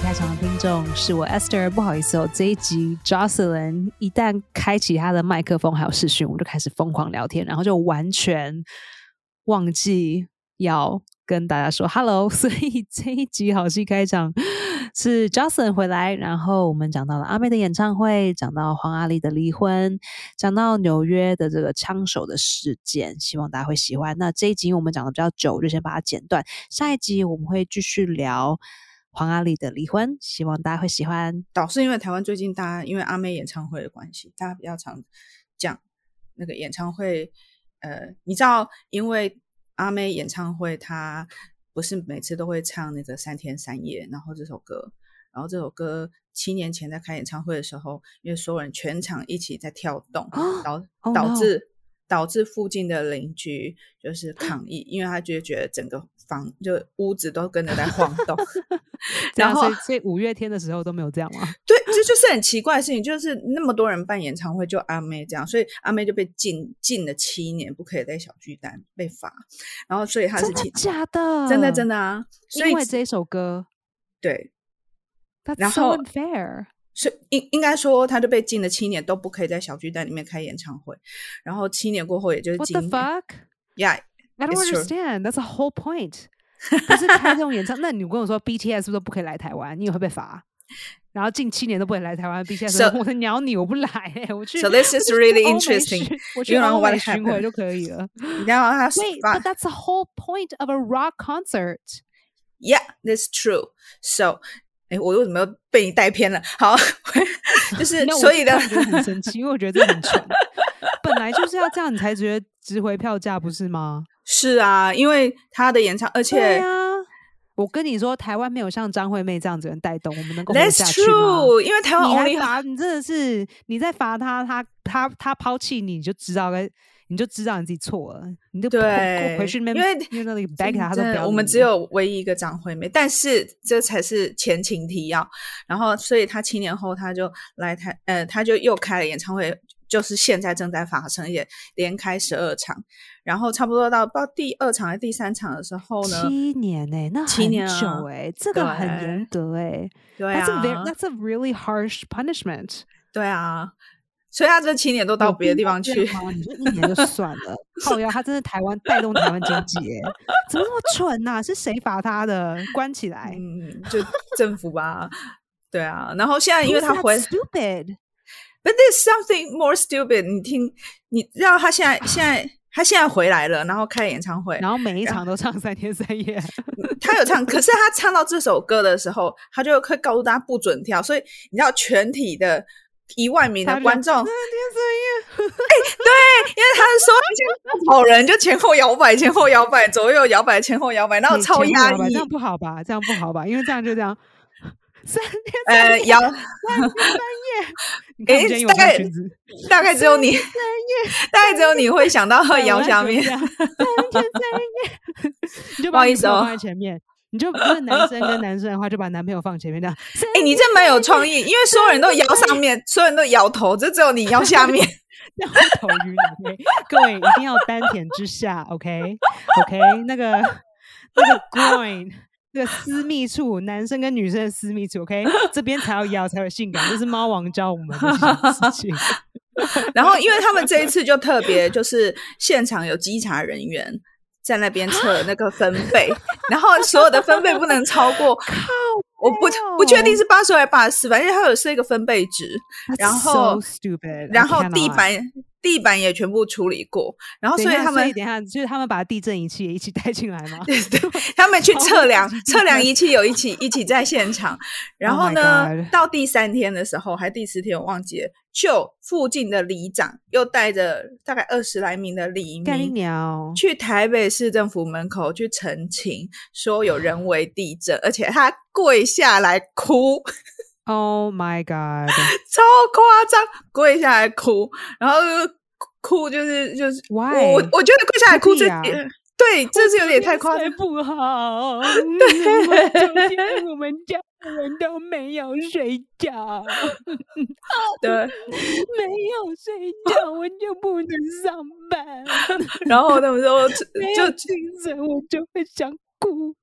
开场的听众是我 Esther，不好意思哦，这一集 Jocelyn 一旦开启他的麦克风还有视讯，我就开始疯狂聊天，然后就完全忘记要跟大家说 Hello，所以这一集好戏开场是 Jocelyn 回来，然后我们讲到了阿妹的演唱会，讲到黄阿丽的离婚，讲到纽约的这个枪手的事件，希望大家会喜欢。那这一集我们讲的比较久，就先把它剪断，下一集我们会继续聊。黄阿丽的离婚，希望大家会喜欢。导是因为台湾最近大家因为阿妹演唱会的关系，大家比较常讲那个演唱会。呃，你知道，因为阿妹演唱会，她不是每次都会唱那个三天三夜，然后这首歌，然后这首歌七年前在开演唱会的时候，因为所有人全场一起在跳动，导导致。导致附近的邻居就是抗议，因为他就觉得整个房就屋子都跟着在晃动。然后，所以五月天的时候都没有这样吗？对，这就是很奇怪的事情，就是那么多人办演唱会，就阿妹这样，所以阿妹就被禁禁了七年，不可以在小巨蛋被罚。然后，所以他是假的，真的真的啊！因为这首歌，对，然后 fair。是应应该说，他就被禁了七年，都不可以在小巨蛋里面开演唱会。然后七年过后，也就是今年。What the fuck? Yeah, I don't understand. That's a whole point. 不是开这种演唱，那你跟我说 BTS 是不是不可以来台湾？你也会被罚。然后近七年都不能来台湾，BTS 我鸟你，我不来。我去。So this is really interesting. 我去欧美巡回就可以了。然后他 Wait, but that's the whole point of a rock concert. Yeah, that's true. So. 哎，我为什么要被你带偏了？好，就是所以的很生气，因为我觉得这很蠢。本来就是要这样，你才觉得值回票价，不是吗？ 是啊，因为他的演唱，而且啊，我跟你说，台湾没有像张惠妹这样子人带动，我们能够活下去吗？因为台湾你还罚，你真的是你在罚他，他他他抛弃你，你就知道该。你就知道你自己错了，你就对回去那边，因为那里 back 他都我们只有唯一一个张惠妹，但是这才是前情提要。然后，所以他七年后他就来台，呃，他就又开了演唱会，就是现在正在发生，也连开十二场。然后差不多到到第二场还是第三场的时候呢？七年哎，那七年久哎，这个很严格哎，对啊，That's a really harsh punishment。对啊。所以他这七年都到别的地方去，你说一年就算了。靠呀，他真是台湾带动台湾经济，哎，怎么那么蠢呐？是谁罚他的？关起来？嗯，就政府吧。对啊，然后现在因为他回 there's something more stupid。你听，你知道他现在现在他现在回来了，然后开演唱会，然后每一场都唱三天三夜。他有唱，可是他唱到这首歌的时候，他就会告诉大家不准跳，所以你知道全体的。一万名的观众，哎，对，因为他是说好人就前后摇摆，前后摇摆，左右摇摆，前后摇摆，然后超压抑，这样不好吧？这样不好吧？因为这样就这样，三天呃摇三天三夜，哎，大概大概只有你，大概只有你会想到摇下面，三天三夜，你就不好意思哦，放在前面。你就不是男生跟男生的话，就把男朋友放前面这样。哎，你这蛮有创意，因为所有人都摇上面，所有人都摇头，就只有你摇下面，头晕。OK，各位一定要丹田之下。OK，OK，那个那个 groin，那个私密处，男生跟女生的私密处。OK，这边才要摇才有性感，这是猫王教我们的事情。然后，因为他们这一次就特别，就是现场有稽查人员。在那边测那个分贝，然后所有的分贝不能超过。我不不确定是八十还是八十，反正它有设一个分贝值。然后，然后地板地板也全部处理过。然后，所以他们等下就是他们把地震仪器也一起带进来吗？对对，他们去测量测量仪器有一起一起在现场。然后呢，到第三天的时候，还第四天我忘记了。就附近的里长又带着大概二十来名的里民去台北市政府门口去澄清，说有人为地震，而且他跪下来哭。Oh my god！超夸张，跪下来哭，然后哭就是就是我我觉得跪下来哭这对，这是有点太夸张，不好。对，我们家。人都没有睡觉，对，没有睡觉我就不能上班，然后他们说就精神我就会想哭，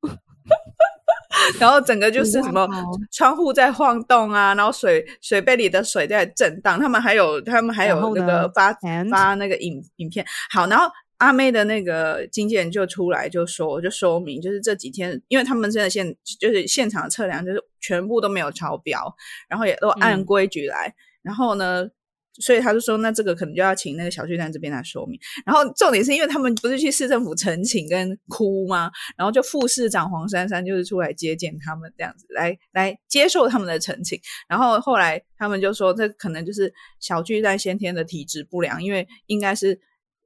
然后整个就是什么窗户在晃动啊，然后水水杯里的水在震荡，他们还有他们还有那个发发那个影影片。好，然后阿妹的那个经纪人就出来就说就说明，就是这几天，因为他们真的现就是现场测量就是全部都没有超标，然后也都按嗯规矩来，然后呢。所以他就说，那这个可能就要请那个小巨蛋这边来说明。然后重点是因为他们不是去市政府陈情跟哭吗？然后就副市长黄珊珊就是出来接见他们，这样子来来接受他们的陈情。然后后来他们就说，这可能就是小巨蛋先天的体质不良，因为应该是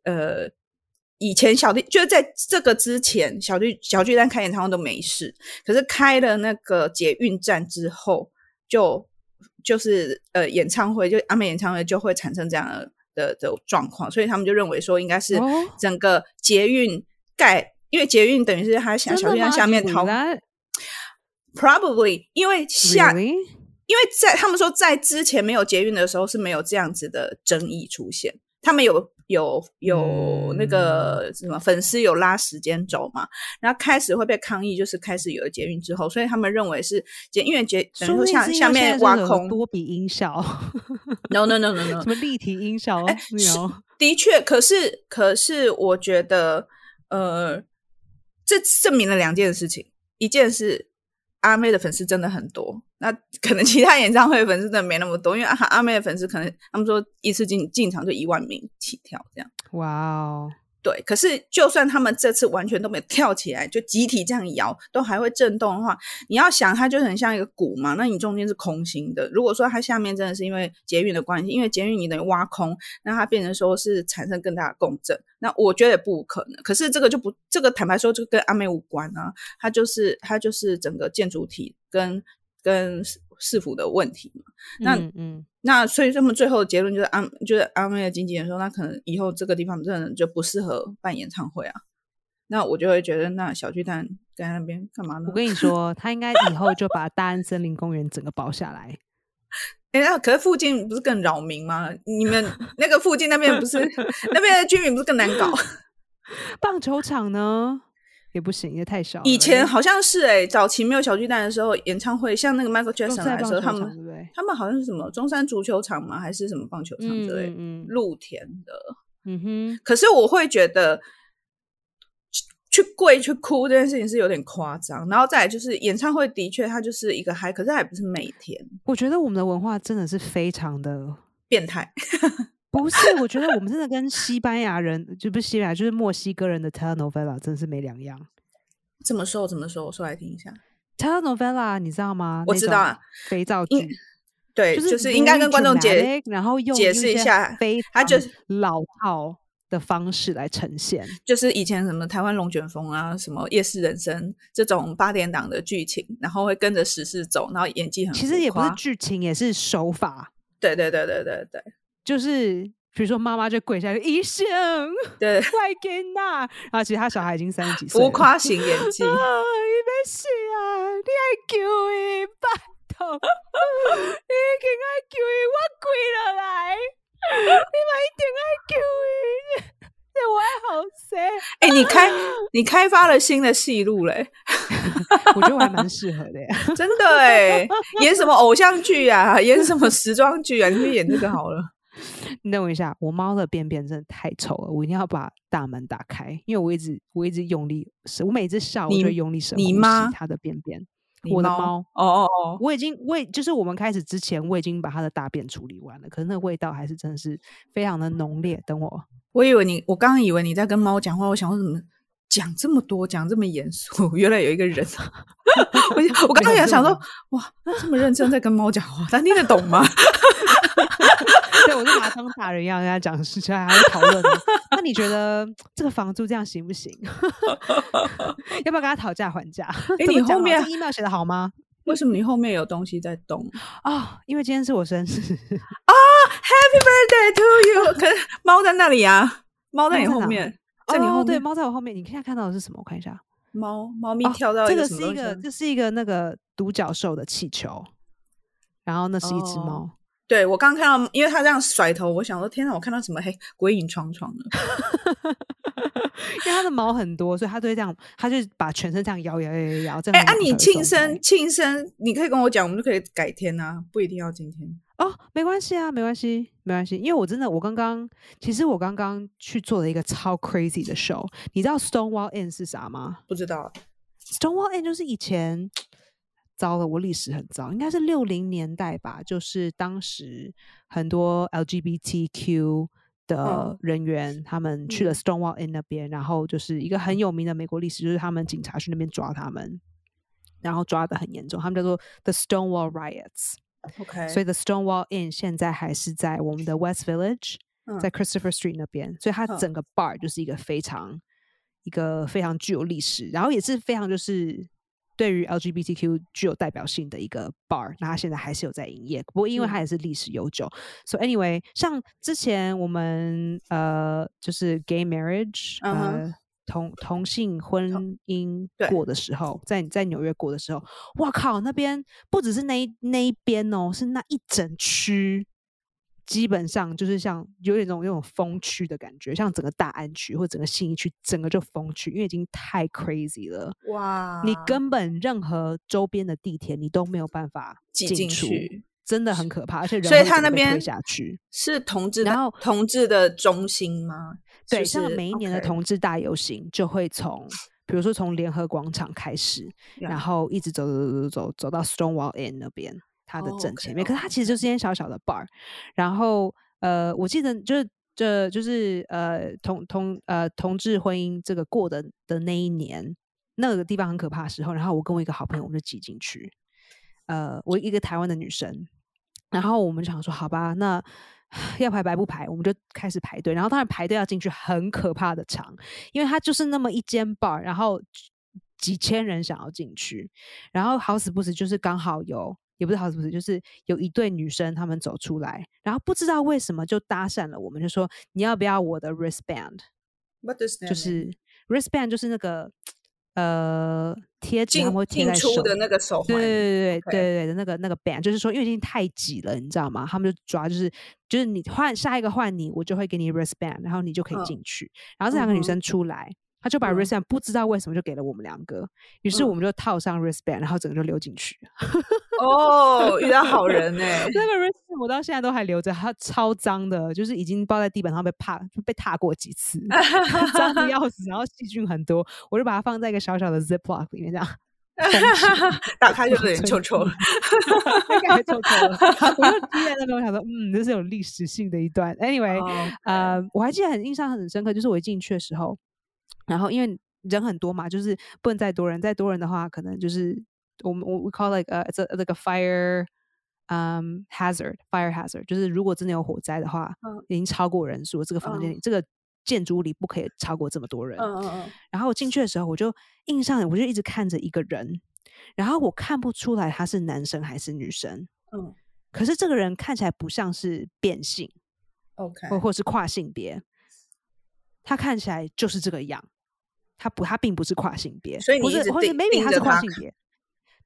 呃。以前小巨就是在这个之前，小巨小巨蛋开演唱会都没事，可是开了那个捷运站之后，就就是呃演唱会，就阿美演唱会就会产生这样的的的状况，所以他们就认为说应该是哦整个捷运盖，因为捷运等于是它下小运在下面掏 That? probably 因为下 Really? 因为在他们说在之前没有捷运的时候是没有这样子的争议出现，他们有有有那个什么粉丝有拉时间轴嘛，然后开始会被抗议，就是开始有了捷运之后，所以他们认为是捷，因为捷等于说下下面挖空多比音效，，no no no no no，什么立体音效，哎是的确，可是可是我觉得，呃，这证明了两件事情，一件是阿妹的粉丝真的很多，那可能其他演唱会粉丝真的没那么多，因为阿阿妹的粉丝可能他们说一次进进场就一万名起跳这样。哇哦，对，可是就算他们这次完全都没有跳起来，就集体这样摇，都还会震动的话，你要想它就很像一个鼓嘛，那你中间是空心的。如果说它下面真的是因为捷运的关系，因为捷运你等于挖空，那它变成说是产生更大的共振，那我觉得也不可能。可是这个就不，这个坦白说就跟阿妹无关啊，它就是它就是整个建筑体跟跟市市府的问题嘛。那嗯嗯，那所以他们最后的结论就是安就是阿妹的经纪人说，那可能以后这个地方真的就不适合办演唱会啊。那我就会觉得，那小巨蛋在那边干嘛呢我？跟你说，他应该以后就把大安森林公园整个包下来。哎，那可是附近不是更扰民吗？你们 那个附近那边不是那边的居民不是更难搞？棒球场呢也不行，也太少。以前好像是哎、早期没有小巨蛋的时候，演唱会像那个 Michael Jackson 在来的时候，他们？他们好像是什么中山足球场吗？还是什么棒球场之类的、嗯嗯露天的。嗯哼，可是我会觉得去去跪去哭这件事情是有点夸张，然后再来就是演唱会的确它就是一个嗨，可是它也不是每天我觉得我们的文化真的是非常的变态。不是，我觉得我们真的跟西班牙人，就不是西班牙，就是墨西哥人的 telenovela 真的是没两样。怎么说？怎么说？我说来听一下。telenovela 你知道吗？我知道啊肥皂剧。对，就就是应该跟观众解然后用解释一下非常它就是老套的方式来呈现。就是以前什么台湾龙卷风啊，什么夜市人生这种八点档的剧情，然后会跟着时事走，然后演技很其实也不是剧情，也是手法，对对对对对对就是比如说妈妈就跪下去，医生对，快给呐，然后其实他小孩已经三十几岁了，浮夸型演技。啊，伊要死啊！你爱救伊，拜托，你已经爱救伊，我跪落来，你嘛一定爱救伊，这我爱好谁？哎、你开你开发了新的戏路嘞，我觉得我还蛮适合的呀。真的哎，演什么偶像剧啊，演什么时装剧啊，你去演这个好了。你等我一下，我猫的便便真的太臭了，我一定要把大门打开，因为我一直我一直用力舌，我每次笑我就用力舌呼吸你妈它的便便。我的猫，哦哦哦，我已经我已就是我们开始之前，我已经把它的大便处理完了，可是那个味道还是真的是非常的浓烈。等我，我以为你，我刚刚以为你在跟猫讲话，我想说怎么讲这么多，讲这么严肃，原来有一个人。我我刚刚也想说，哇，那这么认真在跟猫讲话，他听得懂吗？对我就把它当大人一样跟他讲事情，还会讨论呢。那你觉得这个房租这样行不行？要不要跟他讨价还价？诶怎么讲好你后面这 email 写的好吗？为什么你后面有东西在动啊、因为今天是我生日，啊！Happy birthday to you！可是猫在那里啊，猫在你后面，在你哦对，后面。猫在我后面。你现在看到的是什么？我看一下。猫猫咪哦跳到这个是一个，上这是一个那个独角兽的气球，然后那是一只哦猫。对我刚看到，因为他这样甩头，我想说天哪，我看到什么黑鬼影幢幢的。因为他的毛很多，所以他都会这样，他就把全身这样摇摇摇摇摇。这哎，样啊，你庆生庆生，你可以跟我讲，我们就可以改天啊，不一定要今天。哦，没关系啊，没关系，没关系。因为我真的，我刚刚其实我刚刚去做了一个超 crazy 的 show。你知道 Stonewall Inn 是啥吗不知道，？Stonewall Inn 就是以前糟了，我历史很糟，应该是六零年代吧，就是当时很多 LGBTQ 的嗯。人员，他们去了嗯。Stonewall Inn 那边，然后就是一个很有名的美国历史，就是他们警察去那边抓他们，然后抓的很严重，他们叫做 The Stonewall Riots。OK，所以 The Stonewall Inn 现在还是在我们的 West Village，、嗯。在 Christopher Street 那边，所以它嗯。整个 bar 就是一个非常一个非常具有历史，然后也是非常就是对于 LGBTQ 具有代表性的一个 bar。那它现在还是有在营业，不过因为嗯它也是历史悠久，所、以 anyway，像之前我们呃就是 gay marriage，、呃。同同性婚姻对过的时候，在在纽约过的时候，哇靠，那边不只是那一那一边哦，是那一整区，基本上就是像有点那种那种风区的感觉，像整个大安区或整个信义区，整个就风区，因为已经太 crazy 了。哇，你根本任何周边的地铁你都没有办法挤进去，真的很可怕，而且人所以会整个被推他那边下去。是同志的，然后同志的中心吗？对，就是像每一年的同志大游行就会从，比如说从联合广场开始，然后一直走走走走走走到 Stonewall Inn 那边，它的哦正前面。可是它其实就是间小小的 bar，然后呃，我记得就是这就是呃同同呃同志婚姻这个过的的那一年，那个地方很可怕的时候，然后我跟我一个好朋友我们就挤进去，呃，我一个台湾的女生，然后我们就想说，好吧，那要排排不排，我们就开始排队。然后当然排队要进去很可怕的长，因为它就是那么一间 bar，然后几千人想要进去，然后好死不死就是刚好有。也不是好死不死，就是有一对女生她们走出来，然后不知道为什么就搭讪了我们，就说你要不要我的 wristband？What does that 就？是 wristband 就是那个呃贴纸，他进们会贴在手出的那个手环，对对对对对对的那个那个 band，就是说因为已经太挤了，你知道吗？他们就抓就是就是你换下一个换你，我就会给你 wristband，然后你就可以嗯进去。然后这两个女生出来，她就把嗯 wristband 不知道为什么就给了我们两个，于是我嗯们就套上 wristband，然后整个就溜进去。哦，遇到好人呢、那个 wristband 我到现在都还留着，它超脏的，就是已经包在地板上被踏被踏过几次，脏的要死，然后细菌很多，我就把它放在一个小小的 ziplock 里面这样。打开就有点臭臭。应该还臭臭了。我就记在那边，我想说，嗯，这是有历史性的一段。Anyway，、哦呃，我还记得很印象很深刻，就是我一进去的时候，然后因为人很多嘛，就是不能再多人，再多人的话，可能就是我们我 we call like a it's a like a fire um hazard fire hazard，就是如果真的有火灾的话，嗯。已经超过人数，这个房间里、这个建筑物里不可以超过这么多人。嗯嗯嗯，然后我进去的时候，我就印象，我就一直看着一个人，然后我看不出来他是男生还是女生，嗯。可是这个人看起来不像是变性，OK，或或是跨性别，他看起来就是这个样，他不，他并不是跨性别，所以你或者或者 maybe 他是跨性别，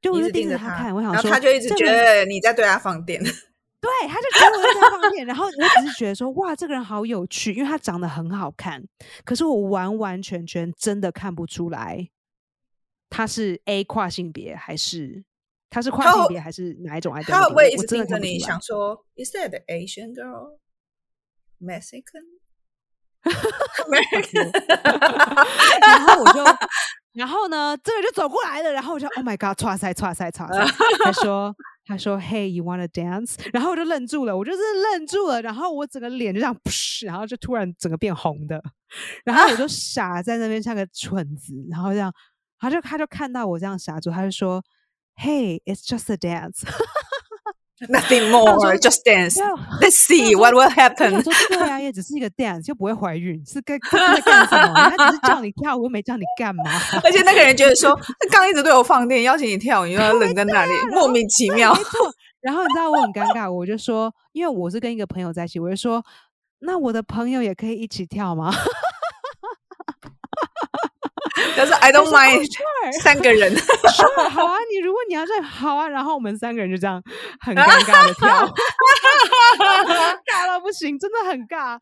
就我就一直盯着他看，我想然后说，他就一直觉得你在对他放电。对，他就觉得我在放电，然后我只是觉得说，哇，这个人好有趣，因为他长得很好看，可是我完完全全真的看不出来他是 A 跨性别还是他是跨性别还是哪一种 identity，他会一直盯着你，想说，Is that the Asian girl? Mexican? 然后我就，然后呢，这个人就走过来了，然后我就 Oh my God，唰塞唰塞唰塞，他说他说 Hey you wanna dance？然后我就愣住了，我就是愣住了，然后我整个脸就这样，然后就突然整个变红的，然后我就傻在那边像个蠢子，然后这样，他就他就看到我这样傻住，他就说 Hey it's just a dance。Nothing more, just dance. Let's see what will happen. 说 对啊，也只是一个 dance，就不会怀孕，是干 他在干什么？他只是叫你跳舞，又没叫你干嘛。而且那个人觉得说，他刚一直对我放电，邀请你跳，你又要愣在那里，莫名其妙。没错。然后你知道我很尴尬，我就说，因为我是跟一个朋友在一起，我就说，那我的朋友也可以一起跳吗？但是 I don't mind 三个人，说好啊，你如果你要这样好啊，然后我们三个人就这样很尴尬的跳，尬到不行，真的很尬。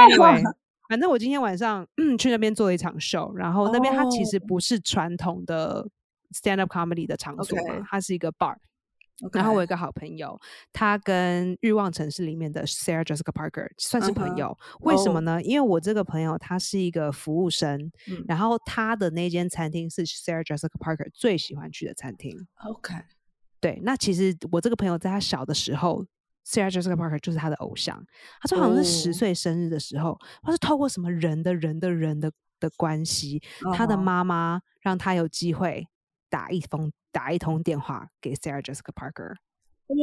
Anyway，反正我今天晚上嗯去那边做了一场秀，然后那边它其实不是传统的 stand up comedy 的场所嘛，它是一个 bar。然后我有一个好朋友，他跟《欲望城市》里面的 Sarah Jessica Parker 算是朋友。为什么呢？因为我这个朋友他是一个服务生，然后他的那间餐厅是 Sarah Jessica Parker 最喜欢去的餐厅。OK，对。那其实我这个朋友在他小的时候，Sarah Jessica Parker 就是他的偶像。他说好像是十岁生日的时候，他是透过什么人的人的人的的关系，他的妈妈让他有机会打一封。打一通电话给 Sarah Jessica Parker，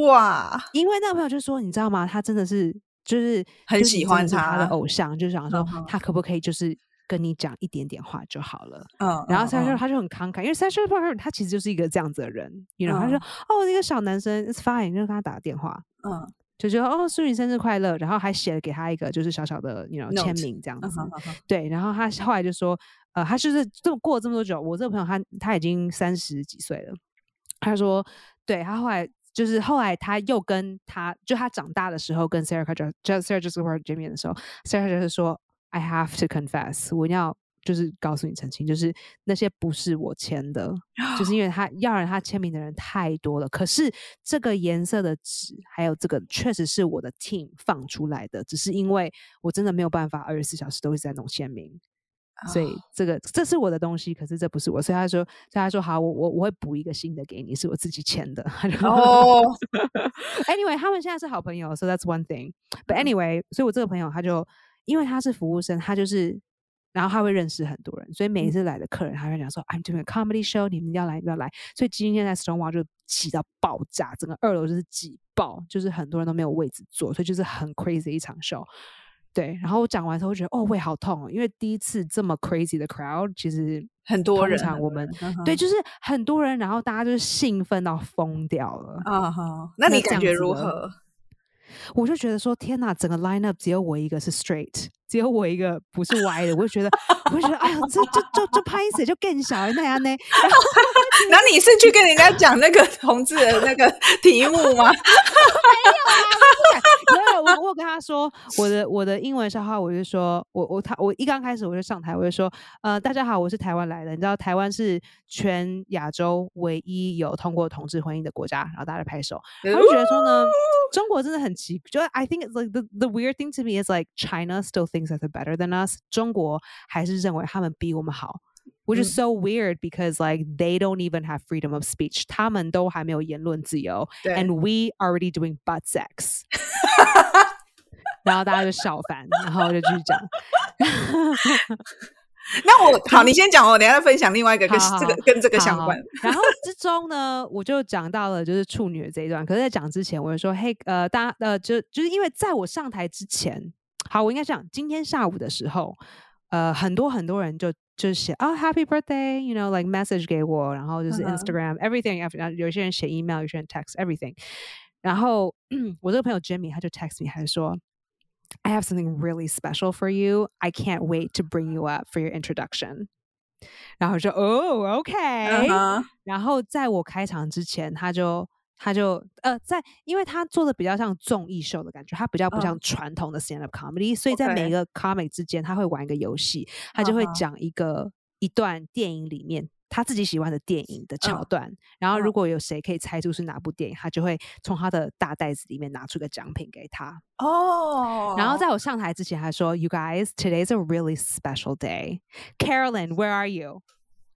哇！因为那个朋友就说，你知道吗？他真的是就是很喜欢他的偶像，就想说他可不可以就是跟你讲一点点话就好了。嗯，然后 Sarah 他就很慷慨，因为 Sarah Parker 他其实就是一个这样子的人，然后他说哦，那个小男生，It's fine，就跟他打个电话，嗯，就觉得哦，祝你生日快乐，然后还写了给他一个就是小小的你 know 签名这样子，对，然后他后来就说。呃，他就是这么过了这么多久，我这个朋友他他已经三十几岁了。他说，对他后来就是后来他又跟他就他长大的时候跟 Sarah 就 Sarah 就是 j 见面的时候，Sarah 就是说，I have to confess，我要就是告诉你澄清，就是那些不是我签的，就是因为他 要让他签名的人太多了。可是这个颜色的纸还有这个确实是我的 team 放出来的，只是因为我真的没有办法二十四小时都一直在弄签名。所以这个这是我的东西，可是这不是我，所以他说，所以他说好，我我我会补一个新的给你，是我自己签的。哦，Anyway，他们现在是好朋友，so that's one thing。But anyway，所以我这个朋友他就因为他是服务生，他就是然后他会认识很多人，所以每一次来的客人，他会讲说，I'm doing a comedy show，你们要来要来。所以今天在 Stonewall 就挤到爆炸，整个二楼就是挤爆，就是很多人都没有位置坐，所以就是很 crazy 一场 show。对，然后我讲完之后觉得哦，胃好痛哦，因为第一次这么 crazy 的 crowd，其实很多人，我们对，就是很多人，然后大家就是兴奋到疯掉了啊哈。那你感觉如何？我就觉得说，天哪，整个 lineup 只有我一个是 straight。只有我一个不是歪的，我就觉得，我就觉得，哎呀，这这这这拍死就更小那样呢。然后，那你是去跟人家讲那个同志的那个题目吗？没有啊，没有。我我跟他说，我的我的英文笑话，我就说我我他我一刚开始我就上台，我就说，呃，大家好，我是台湾来的。你知道台湾是全亚洲唯一有通过同志婚姻的国家，然后大家拍手。他就觉得说呢，中国真的很奇，就 I think it's like the the weird thing to me is like China still think things that are better than us，中国还是认为他们比我们好。Which is so weird because like they don't even have freedom of speech，他们都还没有言论自由，and we already doing butt sex 然后大家就笑翻，然后就继续讲。那我好，你先讲哦，等下再分享另外一个跟这个跟这个相关。然后之中呢，我就讲到了就是处女的这一段。可是，在讲之前，我就说，嘿，呃，大家呃，就就是因为在我上台之前。 好，我应该讲今天下午的时候，呃，很多很多人就就写啊，Happy Birthday，you know like message 给我，然后就是 Instagram everything，然后有些人写 email，有些人 text everything，然后我这个朋友 Jimmy 他就 text me，他就说，I have something really special for you，I can't wait to bring you up for your introduction。然后说哦，OK，然后在我开场之前，他就。 他就呃，在因为他做的比较像综艺秀的感觉，他比较不像传统的 stand up comedy，所以在每一个 comic 之间，他会玩一个游戏，他就会讲一个一段电影里面他自己喜欢的电影的桥段，然后如果有谁可以猜出是哪部电影，他就会从他的大袋子里面拿出个奖品给他哦。然后在我上台之前，还说：“You guys, today's a really special day. Carolyn, where are you?”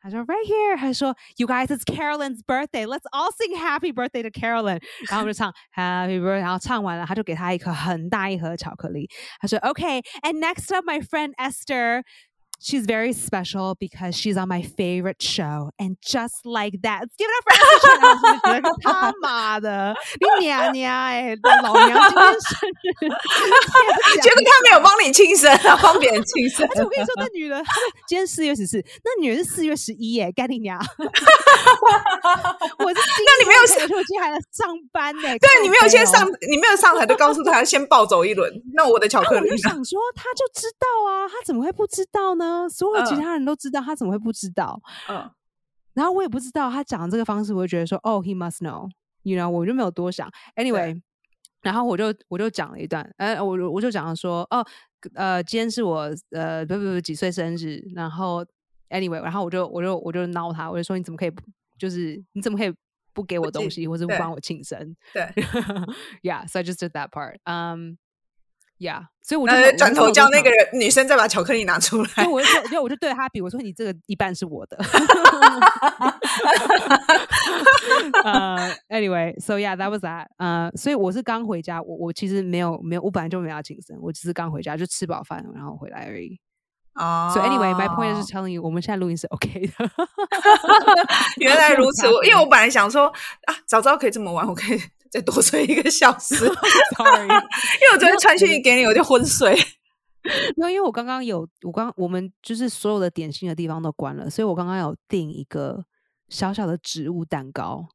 他说 right here，他说 You guys, it's Carolyn's birthday. Let's all sing Happy Birthday to Carolyn。然后我就唱 Happy Birthday，然后唱完了，他就给他一颗很大一盒巧克力。他说 OK，and next up my friend Esther。 She's very special because she's on my favorite show. And just like that, give it up for 妈的，你娘娘哎，老娘今天生日，结果他没有帮你庆生，帮别人庆生。而 且我跟你说，那女的，今天四月十四，那女人是四月十一耶，干你娘！我是，那你没有，我今天还要上班呢。对你没有先上，你没有上台就告诉他先暴走一轮。那我的巧克力，我就想说，他就知道啊，他怎么会不知道呢？呢？所有其嗯他人都知道，他怎么会不知道？嗯然后我也不知道他讲这个方式，我就觉得说，哦，he must know，you know，我就没有多想。Anyway，然后我就我就讲了一段，呃，我我就讲了说，哦，呃，今天是我呃不不不几岁生日，然后 anyway，然后我就我就我就闹他，我就说你怎么可以就是你怎么可以不给我东西，或者不对帮我庆生对？Yeah，so I just did that part. Um, yeah，所以我就呃，转头叫那个人。女生再把巧克力拿出来就。我就说，就我就对他比，我说你这个一半是我的。呃、a n y w a y so yeah, that was that. 呃、所以我是刚回家，我我其实没有没有，我本来就没有要庆生，我只是刚回家就吃饱饭然后回来而已。哦 So anyway, my point is telling you，我们现在录音是 OK 的。原来如此，我因为我本来想说啊，早知道可以这么玩，我可以再多睡一个小时。因为我昨天传讯息给你，我就昏睡。没有，因为我刚刚有，我刚我们就是所有的点心的地方都关了，所以我刚刚有订一个小小的植物蛋糕。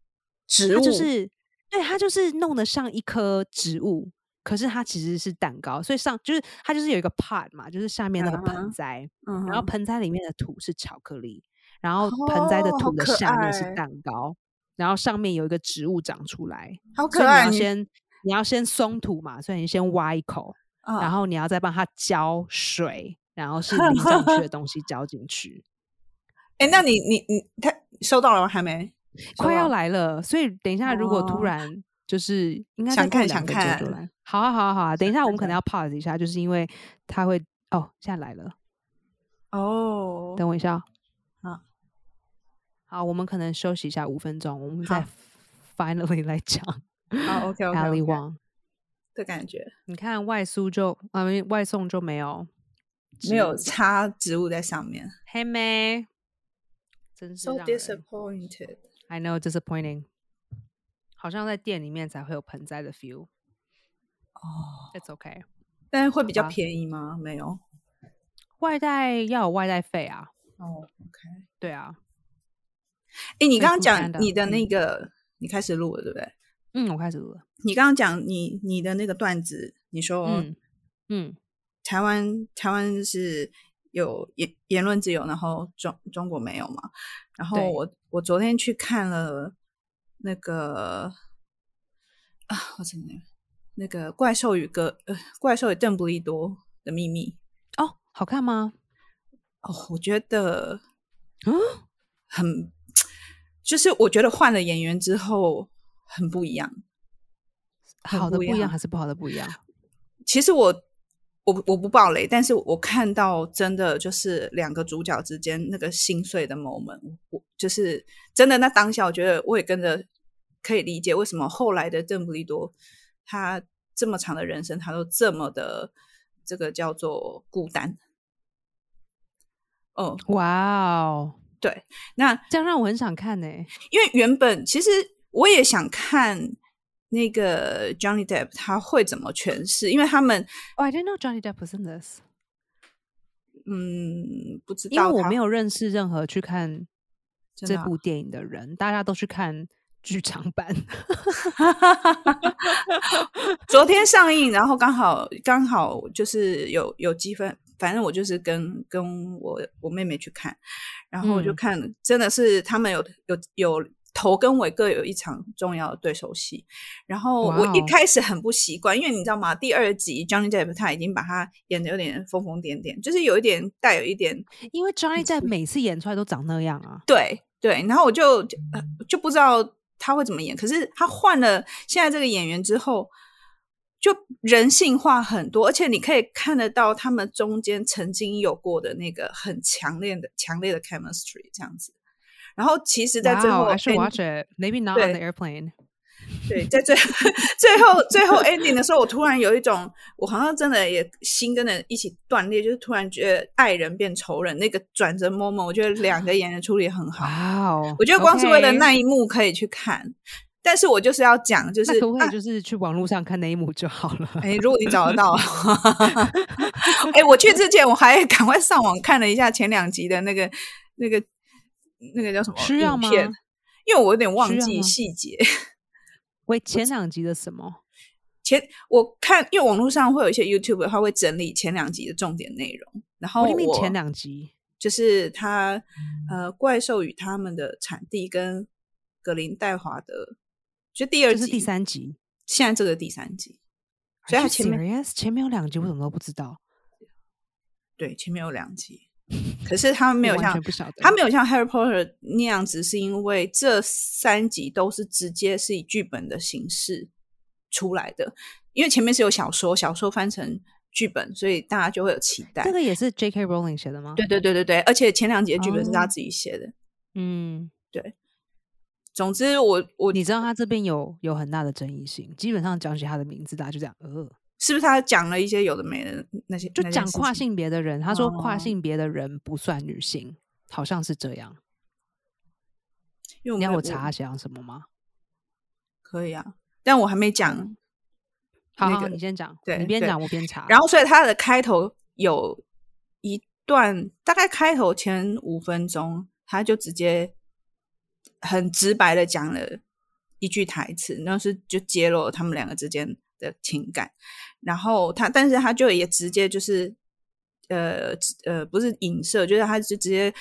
植物就是对，它就是弄得像一颗植物，可是它其实是蛋糕，所以上就是它就是有一个 pot 嘛，就是下面那个嗯盆栽，嗯然后盆栽里面的土是巧克力，然后盆栽的土的下面是蛋糕，然后上面有一个植物长出来，好可爱，你要先你要先松土嘛，所以你先挖一口，然嗯后你要再帮它浇水，然后是 淋上去的东西浇进去。哎，那你你你他收到了吗？还没？快要来了，所以等一下如果突哦然就是应该想看想看。好啊，好啊，好啊！等一下我们可能要 pause 一下，就是因为他会哦，现在来了，哦。等我一下。好，好，我们可能休息一下五分钟，我们再 finally 来讲好，OK OK，Ali Wong。的感觉，你看外酥就啊、外送就没有没有插植物在上面。黑妹，真是 So disappointed。I know disappointing，好像在店里面才会有盆栽的 feel。哦，It's okay，但是会比较便宜吗？没有。外带要有外带费啊，哦，OK。对啊，哎，你刚刚讲你的那嗯个，你开始录了，对不对？嗯，我开始录了，你刚刚讲你你的那个段子，你说嗯嗯，台湾台湾是有言言论自由，然后中中国没有嘛？然后我我昨天去看了那个啊，我怎么那个怪兽与哥呃怪兽与邓布利多的秘密哦，好看吗？哦，我觉得嗯，很就是我觉得换了演员之后很不一样。好的不一样还是不好的不一样？其实我我我不爆雷，但是我看到真的就是两个主角之间那个心碎的 moment，我就是真的那当下，我觉得我也跟着可以理解为什么后来的邓布利多他这么长的人生，他都这么的这个叫做孤单。哦，哇哦，对，那这样让我很想看呢、因为原本其实我也想看那个 Johnny Depp 他会怎么诠释，因为他们 Oh, I didn't know Johnny Depp was in this，嗯不知道因为我没有认识任何去看这部电影的人，大家都去看剧场版。昨天上映，然后刚好刚好就是有有积分，反正我就是跟跟我我妹妹去看，然后我就嗯看，真的是他们有有有头跟尾各有一场重要的对手戏，然后我一开始很不习惯，因为你知道吗？第二集 Johnny Depp 他已经把他演的有点疯疯癫癫，就是有一点带有一点因为 Johnny Depp 每次演出来都长那样啊。对对，然后我就呃就不知道他会怎么演。可是他换了现在这个演员之后，就人性化很多，而且你可以看得到他们中间曾经有过的那个很强烈的、强烈的 chemistry 这样子。然后其实，在最后 I should watch it. Maybe not on 对 the airplane. 对，在 最最后最后 ending 的时候，我突然有一种，我好像真的也心跟着一起断裂，就是突然觉得爱人变仇人那个转折 moment，我觉得两个演员处理得很好。哇哦，我觉得光是为了那一幕可以去看，但是我就是要讲，就是那可不可以啊就是去网络上看那一幕就好了？哎、如果你找得到，哎、我去之前我还 赶快上网看了一下前两集的那个那个那个叫什么需要吗因为我有点忘记细节。喂，前两集的什么？前我看，因为网络上会有一些 YouTube，他会整理前两集的重点内容，然后我前两集就是他呃怪兽与他们的产地跟格林戴华的，就第二集、第三集，现在这个第三集，所以他前面前面有两集，我怎么都不知道？对，前面有两集。可是他 没有像他没有像 Harry Potter 那样子，是因为这三集都是直接是以剧本的形式出来的。因为前面是有小说，小说翻成剧本，所以大家就会有期待。这个也是 J.K. Rowling 写的吗？对对对对对，而且前两集的剧本是他自己写的。嗯，对。总之，我我你知道他这边有有很大的争议性，基本上讲起他的名字，大家就这样呃。是不是他讲了一些有的没的那些？就讲跨性别的人，他说跨性别的人不算女性，好像是这样。你要我查讲什么吗？可以啊，但我还没讲。好，你先讲，对你边讲我边查。然后，所以他的开头有一段，大概开头前五分钟，他就直接很直白的讲了一句台词，那是就揭露了他们两个之间的情感。然后他，但是他就也直接就是，呃呃，不是影射，就是他就直接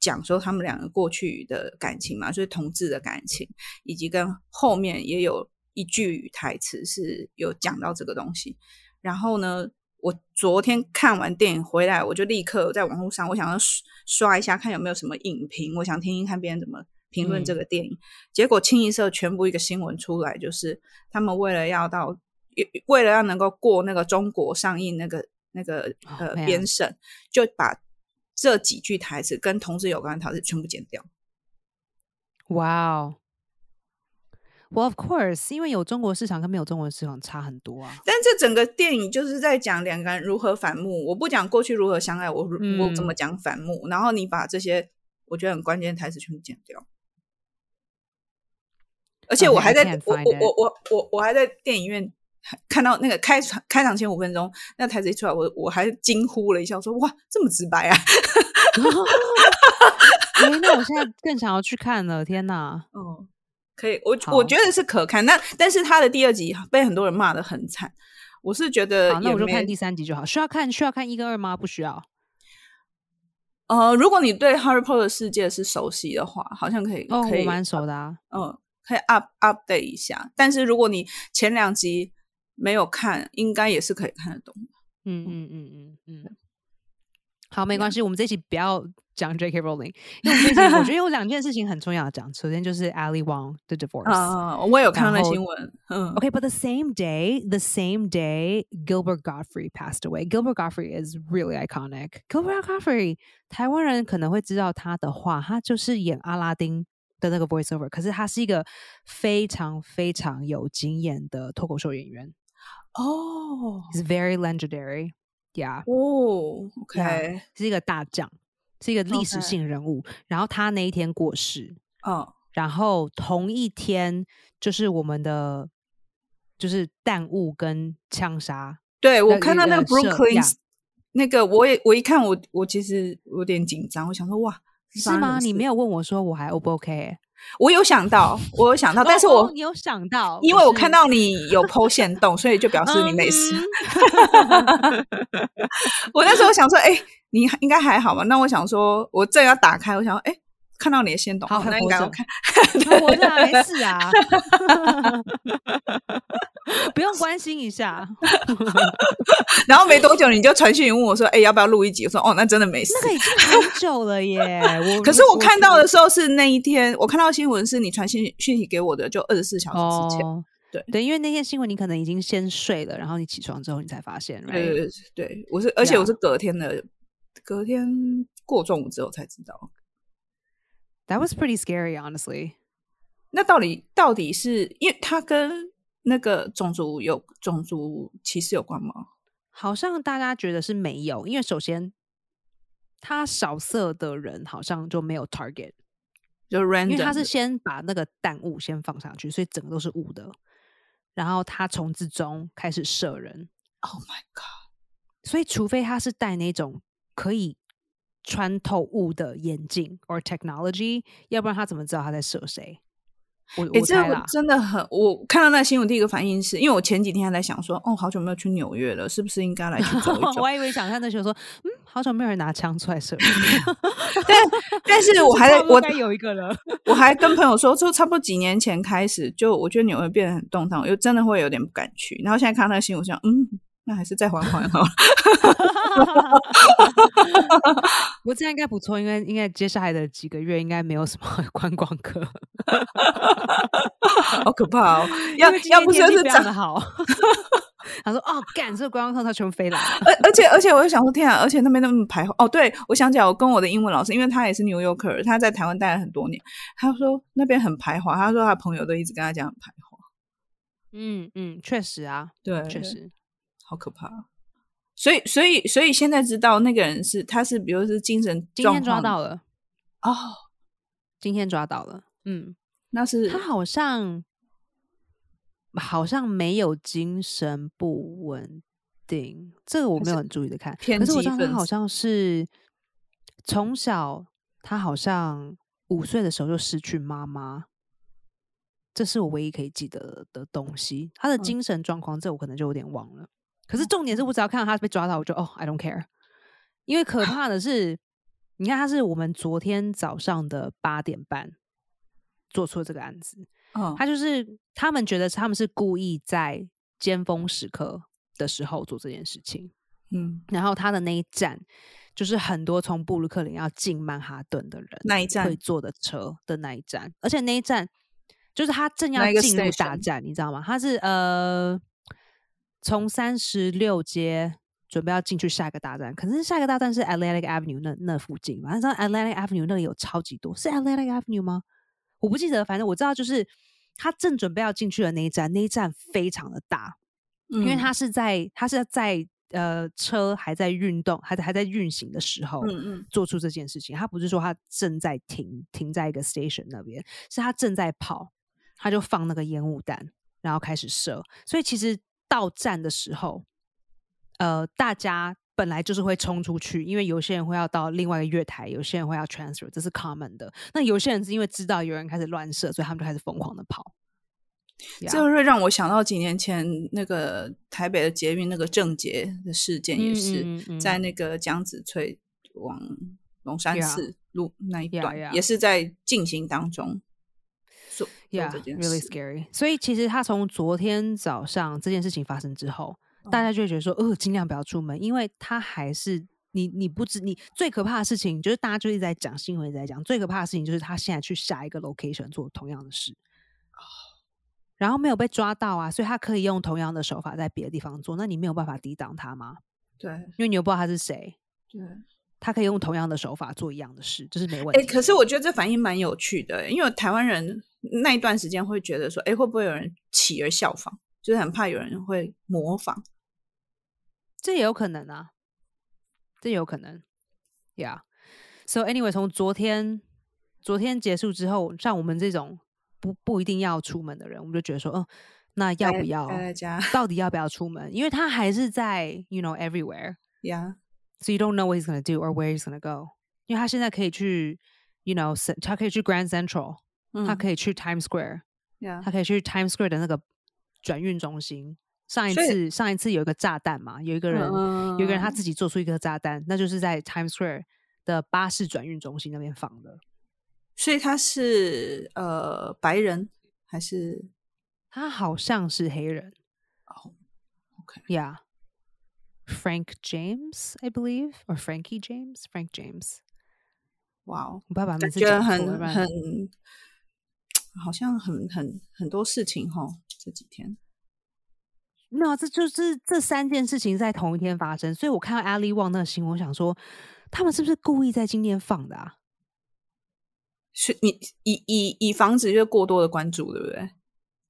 讲说他们两个过去的感情嘛，就是同志的感情，以及跟后面也有一句台词是有讲到这个东西。然后呢，我昨天看完电影回来，我就立刻在网络上，我想要刷一下看有没有什么影评，我想听听看别人怎么评论这个电影。结果清一色全部一个新闻出来，就是他们为了要到。为了要能够过那个中国上映那个那个呃编审，就把这几句台词跟同志有关的台词全部剪掉。哇哦！Well, of course，因为有中国市场跟没有中国市场差很多啊。但这整个电影就是在讲两个人如何反目。我不讲过去如何相爱，我我怎么讲反目？然后你把这些我觉得很关键的台词全部剪掉。而且我还在我我我我我我还在电影院。看到那个开场开场前五分钟，那台词一出来，我我还惊呼了一下，说：“哇，这么直白啊！” 哎，那我现在更想要去看了，天哪！哦，可以，我我觉得是可看。那但是他的第二集被很多人骂的很惨，我是觉得，那我就看第三集就好。需要看需要看一跟二吗？不需要。呃，如果你对 Harry Potter 世界是熟悉的话，好像可以，哦，我蛮熟的啊。嗯，可以 up update 一下。但是如果你前两集，没有看，应该也是可以看得懂的。嗯嗯嗯嗯嗯。好，没关系，我们这期不要讲 J.K. Rowling，因为我觉得有两件事情很重要讲。首先就是 Ali Wong 的 divorce 啊，我也有看了新闻。嗯，OK，but the same day, the same day, Gilbert Gottfried passed away. Gilbert Gottfried is really iconic. Gilbert Gottfried，台湾人可能会知道他的话，他就是演阿拉丁的那个 voiceover，可是他是一个非常非常有经验的脱口秀演员。哦，He's very legendary. Yeah. 哦，OK，是一个大将，是一个历史性人物。然后他那一天过世，哦，然后同一天就是我们的就是弹雾跟枪杀。对我看到那个 Brooklyn，那个我也我一看我我其实有点紧张，我想说哇，是吗？你没有问我说我还 O 不 OK？我有想到，我有想到，但是我你有想到，因为我看到你有剖线洞，所以就表示你没事。我那时候想说，哎，你应该还好吧？那我想说，我正要打开，我想，哎，看到你的线洞，好，那应该我看活着没事啊。不用关心一下，然后没多久你就传讯问我说：“哎，要不要录一集？”我说：“哦，那真的没事。”那个已经很久了耶。我可是我看到的时候是那一天，我看到新闻是你传讯讯息给我的，就二十四小时之前。对对，因为那天新闻你可能已经先睡了，然后你起床之后你才发现。对对对，我是而且我是隔天的，隔天过中午之后才知道。That was pretty scary, honestly. 那到底到底是因为他跟那个种族有种族歧视有关吗？好像大家觉得是没有，因为首先他少色的人好像就没有 target，就 random，因为他是先把那个弹雾先放上去，所以整个都是雾的，然后他从之中开始射人。Oh my god！所以除非他是戴那种可以穿透雾的眼镜 or technology，要不然他怎么知道他在射谁？我哎、这真的很，我看到那新闻第一个反应是，因为我前几天还在想说，哦，好久没有去纽约了，是不是应该来去走一 走我？还以为想看那些说，嗯，好久没有人拿枪出来射，但但是 我还在我该有一个了。我还跟朋友说，就差不多几年前开始，就我觉得纽约变得很动荡，我又真的会有点不敢去。然后现在看到那个新闻，我想，嗯，那还是再缓缓好了。不过这样应该不错，因为应该接下来的几个月应该没有什么 观光客，好可怕哦！要要不就是涨非常的好。他说：“哦，干，这个观光客他全部飞来了。而而且而且，我就想说，天啊！而且那边那么排华哦，对我想起来，我跟我的英文老师，因为他也是 New Yorker，他在台湾待了很多年，他说那边很排华，他说他朋友都一直跟他讲很排华，”嗯嗯，确实啊，对，确实。好可怕。所以所以所以现在知道那个人是他是比如是精神今天抓到了，哦，今天抓到了。嗯，那是他好像好像没有精神不稳定，这个我没有很注意的看。偏可是我激分子知道他好像是从小，他好像五岁的时候就失去妈妈，这是我唯一可以记得的东西。他的嗯精神状况，这我可能就有点忘了。可是重点是我只要看到他被抓到，我就哦，I don't care。因为可怕的是，你看他是我们昨天早上的八点半做出了这个案子，嗯他就是他们觉得他们是故意在尖峰时刻的时候做这件事情，嗯然后他的那一站就是很多从布鲁克林要进曼哈顿的人那一站会坐的车的那一站，而且那一站就是他正要进入大？站，你知道吗？他是呃从三十六街。准备要进去下一个大站，可是下一个大站是 Atlantic Avenue 那那附近嘛？你知道 Atlantic Avenue 那里有超级多，是 Atlantic Avenue 吗？我不记得，反正我知道就是他正准备要进去的那一站，那一站非常的大，因因为他是在他是在呃车还在运动，还在还在运行的时候，嗯嗯做出这件事情。他不是说他正在停停在一个 station 那边，是他正在跑，他就放那个烟雾弹，然后开始射。所以其实到站的时候，呃，大家本来就是会冲出去，因为有些人会要到另外一个月台，有些人会要 transfer，这是 common 的。那有些人是因为知道有人开始乱射，所以他们就开始疯狂的跑。这会让我想到几年前那个台北的捷运那个郑捷的事件，也嗯是嗯嗯嗯在那个江子翠往龙山寺路那一段 yeah 也是在进行当中 Yeah, 这件 really。scary. 所以其实他从昨天早上这件事情发生之后，嗯大家就会觉得说，呃，尽量不要出门，因为他还是你你不知你最可怕的事情就是大家就一直在讲新闻，一直在讲最可怕的事情就是他现在去下一个 location 做同样的事，然后没有被抓到啊，所以他可以用同样的手法在别的地方做，那你没有办法抵挡他吗？对因为你又不知道他是谁，对。他可以用同样的手法做一样的事，这是没问题哎、的。可是我觉得这反应蛮有趣的，因为台湾人那一段时间会觉得说，哎，会不会有人起而效仿？就是很怕有人会模仿。这也有可能啊，这也有可能，Yeah。So anyway，从昨天昨天结束之后，像我们这种不不一定要出门的人，我们就觉得说，哦，那要不要到底要不要出门？因为他还是在，you know everywhere，Yeah，so you don't know what he's gonna do or where he's gonna go。因为他现在可以去，you know，cen- 他可以去 Grand Central，、他嗯可以去 Times Square，呀他可以去 Times Square 的那个转运中心。上一次上一次有一个炸弹嘛，有一个人、有一个人他嗯自己做出一个炸弹，那就是在 Times Square 的巴士转运中心那边放的。所以他是呃白人还是他好像是黑人哦？OK，，Yeah。Frank James, I believe, or Frankie James, Frank James。哇哦，我不要把名感觉字讲，很很好像很很很多事情哈，这几天没有啊，这就是这三件事情在同一天发生，所以我看到 Ali Wong 那个新闻，我想说，他们是不是故意在今天放的啊？是你以以以防止就过多的关注，对不对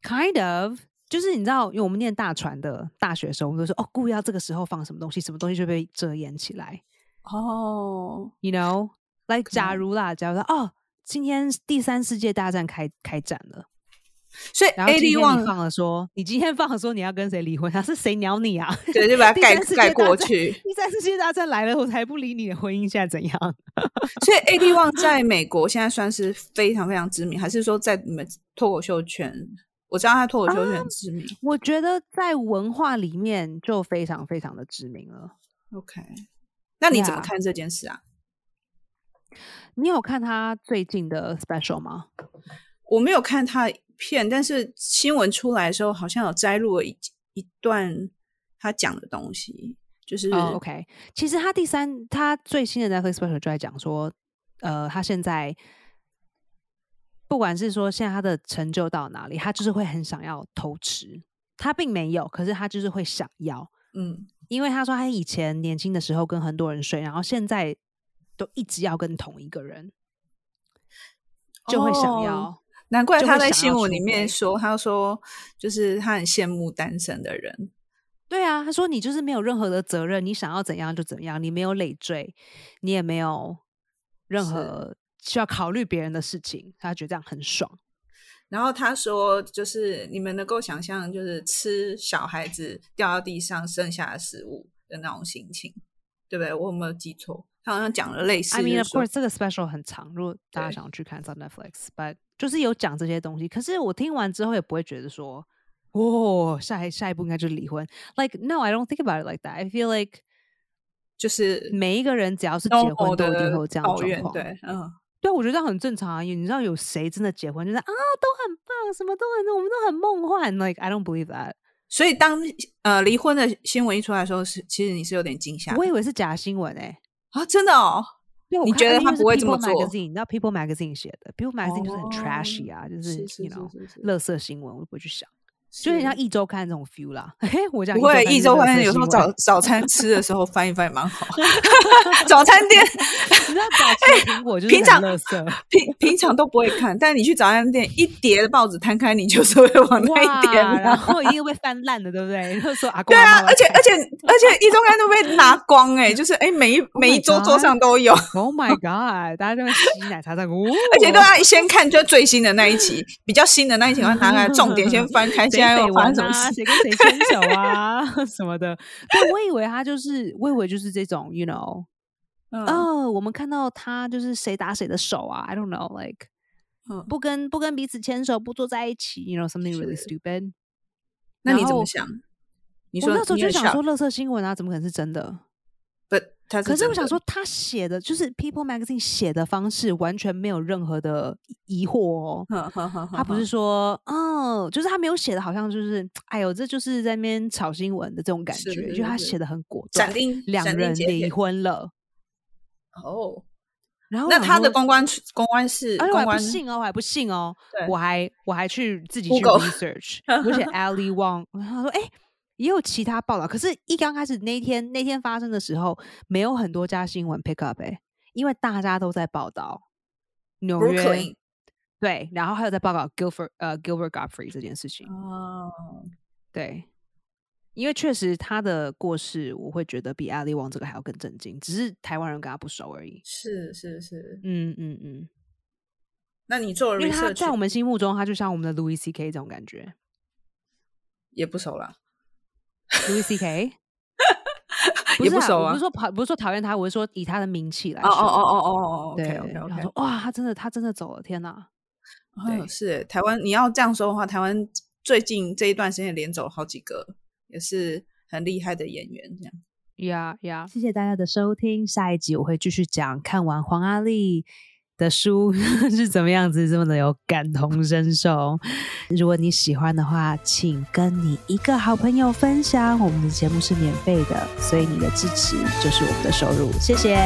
？Kind of，就是你知道，因为我们念大船的大学的时候，我们都说哦，故意要这个时候放什么东西，什么东西就被遮掩起来。哦，You know，like 假如啦，假如说哦，今天第三世界大战开开战了，所以 A 今 D 天 One 你放了说，你今天放了说你要跟谁离婚，他是谁鸟你啊？对，就把它 盖盖过去。第三世界大战来了，我才不理你的婚姻现在怎样？所以 A D One 在美国现在算是非常非常知名，还是说在你们脱口秀圈？我知道他脱口秀圈很知名。我觉得在文化里面就非常非常的知名了。OK，那你怎么看这件事啊？你有看他最近的 special 吗？我没有看他片，但是新闻出来的时候，好像有摘录了一一段他讲的东西，就是、哦、o k 其实他第三，他最新的 Netflix special 就在讲说，呃，他现在不管是说现在他的成就到哪里，他就是会很想要偷吃。他并没有，可是他就是会想要，嗯，因为他说他以前年轻的时候跟很多人睡，然后现在都一直要跟同一个人，就会想要。哦难怪他在新闻里面说，他说就是他很羡慕单身的人。对啊，他说你就是没有任何的责任，你想要怎样就怎样，你没有累赘，你也没有任何需要考虑别人的事情，他觉得这样很爽。然后他说，就是你们能够想象，就是吃小孩子掉到地上剩下的食物的那种心情，对不对？我有没有记错？他好像讲了类似 I mean, of course，这个 special 很长，如果大家想要去看，在 Netflix，but 就是有讲这些东西。可是我听完之后也不会觉得说，哦，下一下一步应该就是离婚。Like no, I don't think about it like that. I feel like 就是每一个人只要是结婚，都一定的会有这样的状况。对，嗯，对，我觉得这样很正常啊。你知道有谁真的结婚就是啊，都很棒，什么都很，我们都很梦幻。Like I don't believe that。所以当呃离婚的新闻一出来的时候，是其实你是有点惊吓我以为是假新闻诶、啊，真的哦，对，你觉得他不会这么做 Magazine，你知道 People Magazine 写的，People Magazine 就是很哦 trashy 啊，就是是是 you know 是是是垃圾新闻，我都不会去想，就很像一周刊这种 feel 啦。嘿，我讲不会，一周刊刊有时候早早 早餐吃的时候翻一翻也蛮好。早餐店你知道早苹果就是平常平平常都不会看，但你去早餐店一叠的报纸摊开，你就是会往那一点哇，拿然后一定会翻烂的，对不对？就说阿对啊，而且而且而且一周刊都被拿光哎、就是哎、每一 Oh 每一桌桌上都有，Oh my god！大家都会吸奶茶在，哦而且都要先看就最新的那一期，比较新的那一期，然后拿来重点先翻开，在又绯闻啊，发生什么事？谁跟谁牵手啊 什么的。对，我以为他就是，我以为就是这种，you know，嗯哦，我们看到他就是谁打谁的手啊，I don't know，like 嗯，不跟不跟彼此牵手，不坐在一起，you know something really stupid。那你怎么想？你说我那时候就想说，乐色新闻啊，怎么可能是真的？可是我想说，他写的就是 People Magazine 写的方式，完全没有任何的疑惑哦。他不是哼说，哦，就是他没有写的，好像就是，哎呦，这就是在那边炒新闻的这种感是觉，就他写的很果断斩，钉两人离婚了，哦。然后那他的公关公关是而且我还不信哦，我还不信哦，我还我还去自己去 research，我写 Ali Wong，他说，哎、也有其他报道，可是一刚开始那天那天发生的时候，没有很多家新闻 pick up 哎、因为大家都在报道纽约对，然后还有在报道 Gilbert 呃 Gilbert Godfrey 这件事情，哦，对，因为确实他的过世，我会觉得比 Ali Wong 这个还要更震惊，只是台湾人跟他不熟而已。是是是。嗯嗯嗯，那你做了因为他在我们心目中，他就像我们的 Louis C K 这种感觉。也不熟啦，Louis C K 也不熟啊不是。说讨不是说讨厌他，我是说以他的名气来说。哦哦哦哦哦哦对，OK OK 然后说哇，他真的他真的走了，天哪！对嗯，是台湾，你要这样说的话，台湾最近这一段时间连走好几个，也是很厉害的演员，这样。呀呀！谢谢大家的收听，下一集我会继续讲看完黄阿丽的书 是怎么样子，这么的有感同身受。如果你喜欢的话，请跟你一个好朋友分享。我们的节目是免费的，所以你的支持就是我们的收入。谢谢，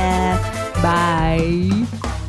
拜。